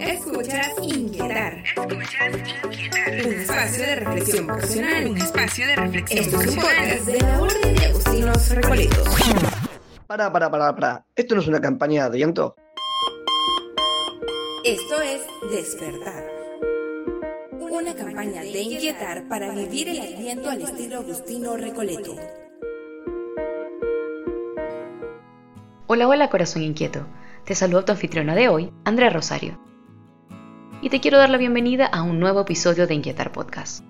Escuchas Inquietar. Escuchas Inquietar. Un espacio de reflexión vocacional. Un espacio de reflexión Esto es un podcast de la Orden de Agustinos Recoletos. Para, para, para, para. ¿Esto no es una campaña de viento? Esto es Despertar. Una campaña de inquietar para vivir el aliento al estilo Agustino Recoleto. Hola, hola corazón inquieto. Te saludo tu anfitriona de hoy, Andrea Rosario. Y te quiero dar la bienvenida a un nuevo episodio de Inquietar Podcast.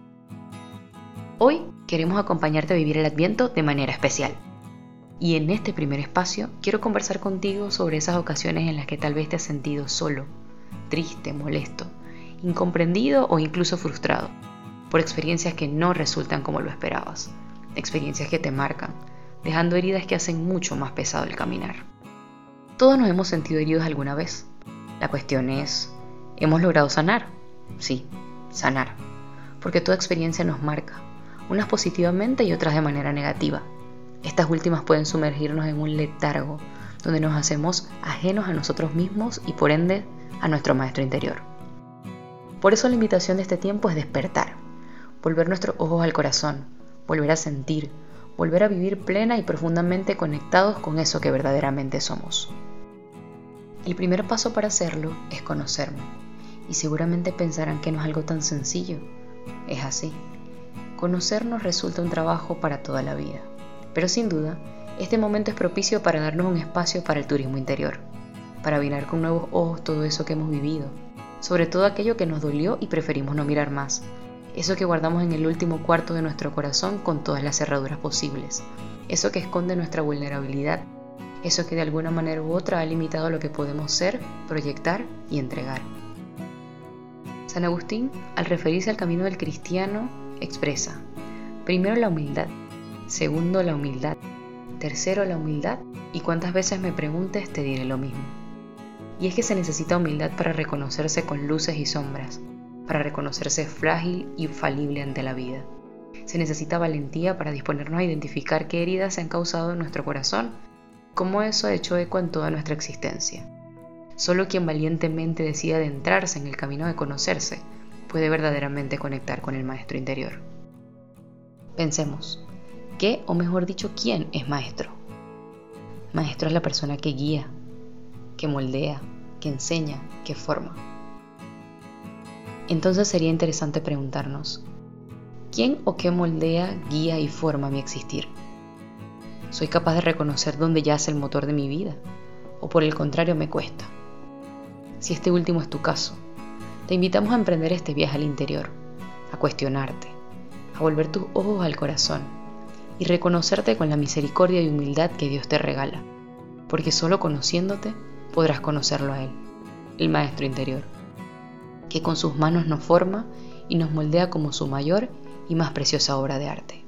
Hoy queremos acompañarte a vivir el Adviento de manera especial. Y en este primer espacio quiero conversar contigo sobre esas ocasiones en las que tal vez te has sentido solo, triste, molesto, incomprendido o incluso frustrado por experiencias que no resultan como lo esperabas, experiencias que te marcan, dejando heridas que hacen mucho más pesado el caminar. Todos nos hemos sentido heridos alguna vez. La cuestión es, ¿hemos logrado sanar? Sí, sanar. Porque toda experiencia nos marca, unas positivamente y otras de manera negativa. Estas últimas pueden sumergirnos en un letargo, donde nos hacemos ajenos a nosotros mismos y por ende a nuestro maestro interior. Por eso la invitación de este tiempo es despertar, volver nuestros ojos al corazón, volver a sentir, volver a vivir plena y profundamente conectados con eso que verdaderamente somos. El primer paso para hacerlo es conocerme, y seguramente pensarán que no es algo tan sencillo. Es así. Conocernos resulta un trabajo para toda la vida, pero sin duda, este momento es propicio para darnos un espacio para el turismo interior, para mirar con nuevos ojos todo eso que hemos vivido, sobre todo aquello que nos dolió y preferimos no mirar más, eso que guardamos en el último cuarto de nuestro corazón con todas las cerraduras posibles, eso que esconde nuestra vulnerabilidad eso que de alguna manera u otra ha limitado lo que podemos ser, proyectar y entregar. San Agustín, al referirse al camino del cristiano, expresa, primero la humildad, segundo la humildad, tercero la humildad y cuántas veces me preguntes te diré lo mismo. Y es que se necesita humildad para reconocerse con luces y sombras, para reconocerse frágil y falible ante la vida. Se necesita valentía para disponernos a identificar qué heridas se han causado en nuestro corazón cómo eso ha hecho eco en toda nuestra existencia. Solo quien valientemente decide adentrarse en el camino de conocerse puede verdaderamente conectar con el maestro interior. Pensemos, ¿qué o mejor dicho quién es maestro? Maestro es la persona que guía, que moldea, que enseña, que forma. Entonces sería interesante preguntarnos, ¿quién o qué moldea, guía y forma mi existir? ¿Soy capaz de reconocer dónde yace el motor de mi vida? ¿O por el contrario me cuesta? Si este último es tu caso, te invitamos a emprender este viaje al interior, a cuestionarte, a volver tus ojos al corazón y reconocerte con la misericordia y humildad que Dios te regala, porque solo conociéndote podrás conocerlo a Él, el Maestro interior, que con sus manos nos forma y nos moldea como su mayor y más preciosa obra de arte.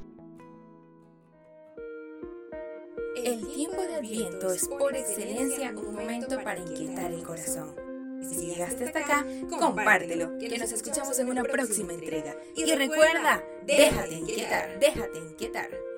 El tiempo de Adviento es por excelencia un momento para inquietar el corazón. Si llegaste hasta acá, compártelo, que nos escuchamos en una próxima entrega. Y recuerda, déjate inquietar, déjate inquietar.